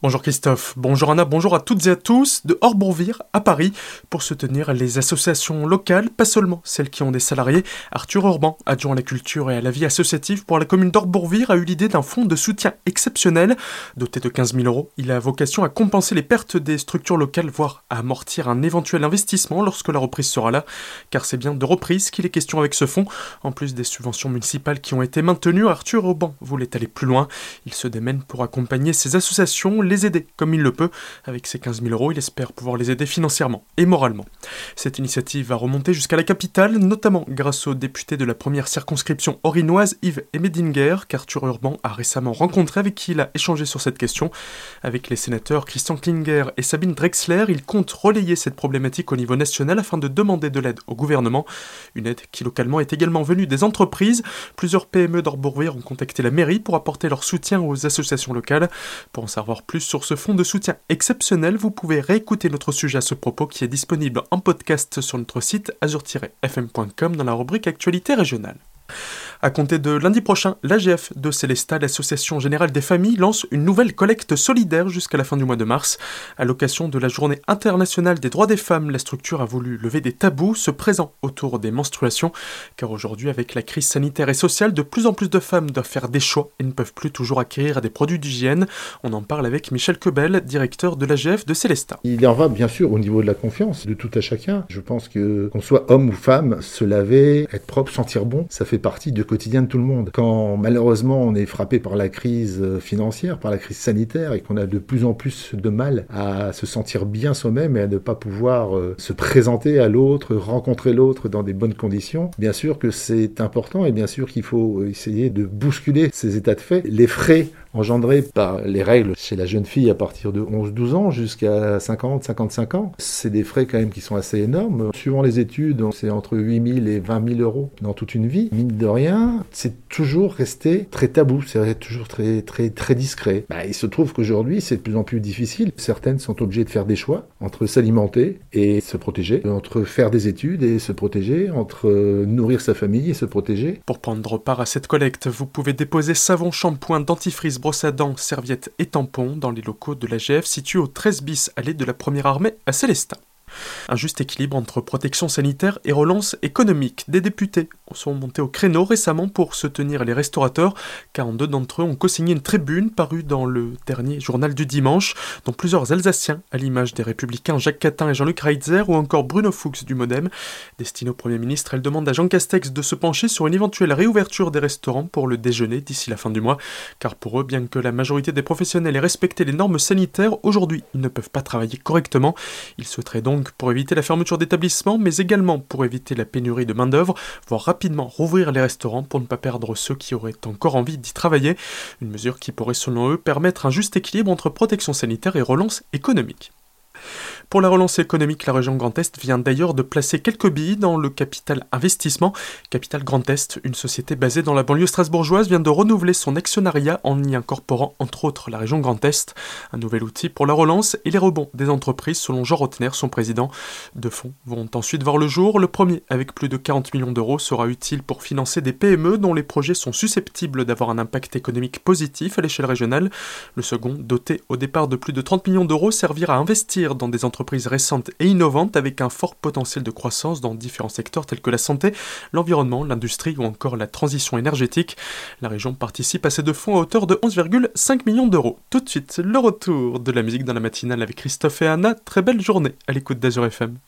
Bonjour Christophe, bonjour Anna, bonjour à toutes et à tous de Orbourvire à Paris pour soutenir les associations locales, pas seulement celles qui ont des salariés. Arthur Orban, adjoint à la culture et à la vie associative pour la commune d'Orbourvire, a eu l'idée d'un fonds de soutien exceptionnel. Doté de 15 000 euros, il a vocation à compenser les pertes des structures locales, voire à amortir un éventuel investissement lorsque la reprise sera là. Car c'est bien de reprise qu'il est question avec ce fonds. En plus des subventions municipales qui ont été maintenues, Arthur Orban voulait aller plus loin. Il se démène pour accompagner ces associations les aider comme il le peut. Avec ses 15 000 euros, il espère pouvoir les aider financièrement et moralement. Cette initiative va remonter jusqu'à la capitale, notamment grâce au député de la première circonscription orinoise, Yves Emedinger, qu'Arthur Urban a récemment rencontré, avec qui il a échangé sur cette question. Avec les sénateurs Christian Klinger et Sabine Drexler, il compte relayer cette problématique au niveau national afin de demander de l'aide au gouvernement. Une aide qui localement est également venue des entreprises. Plusieurs PME d'Orbourvire ont contacté la mairie pour apporter leur soutien aux associations locales. Pour en savoir plus sur ce fonds de soutien exceptionnel, vous pouvez réécouter notre sujet à ce propos qui est disponible en podcast sur notre site azur-fm.com dans la rubrique Actualité régionale. À compter de lundi prochain, l'AGF de Célestat, l'Association Générale des Familles, lance une nouvelle collecte solidaire jusqu'à la fin du mois de mars. À l'occasion de la Journée internationale des droits des femmes, la structure a voulu lever des tabous se présent autour des menstruations, car aujourd'hui, avec la crise sanitaire et sociale, de plus en plus de femmes doivent faire des choix et ne peuvent plus toujours acquérir des produits d'hygiène. On en parle avec Michel Quebel, directeur de l'AGF de Célestat. Il en va bien sûr au niveau de la confiance de tout à chacun. Je pense que qu'on soit homme ou femme, se laver, être propre, sentir bon, ça fait partie du quotidien de tout le monde. Quand malheureusement on est frappé par la crise euh, financière, par la crise sanitaire et qu'on a de plus en plus de mal à se sentir bien soi-même et à ne pas pouvoir euh, se présenter à l'autre, rencontrer l'autre dans des bonnes conditions, bien sûr que c'est important et bien sûr qu'il faut essayer de bousculer ces états de fait. Les frais engendrés par les règles chez la jeune fille à partir de 11-12 ans jusqu'à 50-55 ans. C'est des frais quand même qui sont assez énormes. Suivant les études, c'est entre 8 000 et 20 000 euros dans toute une vie. Mine de rien, c'est toujours resté très tabou, c'est toujours très très très discret. Bah, il se trouve qu'aujourd'hui, c'est de plus en plus difficile. Certaines sont obligées de faire des choix entre s'alimenter et se protéger, entre faire des études et se protéger, entre nourrir sa famille et se protéger. Pour prendre part à cette collecte, vous pouvez déposer savon, shampoing, dentifrice, dents, serviettes et tampons dans les locaux de l'AGF situés au 13 bis allée de la Première Armée à Célestin. Un juste équilibre entre protection sanitaire et relance économique. Des députés sont montés au créneau récemment pour soutenir les restaurateurs, car deux d'entre eux ont co-signé une tribune parue dans le dernier journal du dimanche, dont plusieurs Alsaciens, à l'image des républicains Jacques Catin et Jean-Luc Reitzer, ou encore Bruno Fuchs du Modem. Destinée au Premier ministre, elle demande à Jean Castex de se pencher sur une éventuelle réouverture des restaurants pour le déjeuner d'ici la fin du mois, car pour eux, bien que la majorité des professionnels aient respecté les normes sanitaires, aujourd'hui, ils ne peuvent pas travailler correctement. Ils souhaiteraient donc pour éviter la fermeture d'établissements, mais également pour éviter la pénurie de main-d'œuvre, voire rapidement rouvrir les restaurants pour ne pas perdre ceux qui auraient encore envie d'y travailler. Une mesure qui pourrait, selon eux, permettre un juste équilibre entre protection sanitaire et relance économique. Pour la relance économique, la région Grand Est vient d'ailleurs de placer quelques billes dans le Capital Investissement. Capital Grand Est, une société basée dans la banlieue strasbourgeoise, vient de renouveler son actionnariat en y incorporant entre autres la région Grand Est. Un nouvel outil pour la relance et les rebonds des entreprises, selon Jean Rotner, son président. Deux fonds vont ensuite voir le jour. Le premier, avec plus de 40 millions d'euros, sera utile pour financer des PME dont les projets sont susceptibles d'avoir un impact économique positif à l'échelle régionale. Le second, doté au départ de plus de 30 millions d'euros, servira à investir dans des entreprises récentes et innovantes avec un fort potentiel de croissance dans différents secteurs tels que la santé, l'environnement, l'industrie ou encore la transition énergétique. La région participe à ces deux fonds à hauteur de 11,5 millions d'euros. Tout de suite, le retour de la musique dans la matinale avec Christophe et Anna. Très belle journée à l'écoute d'Azur FM.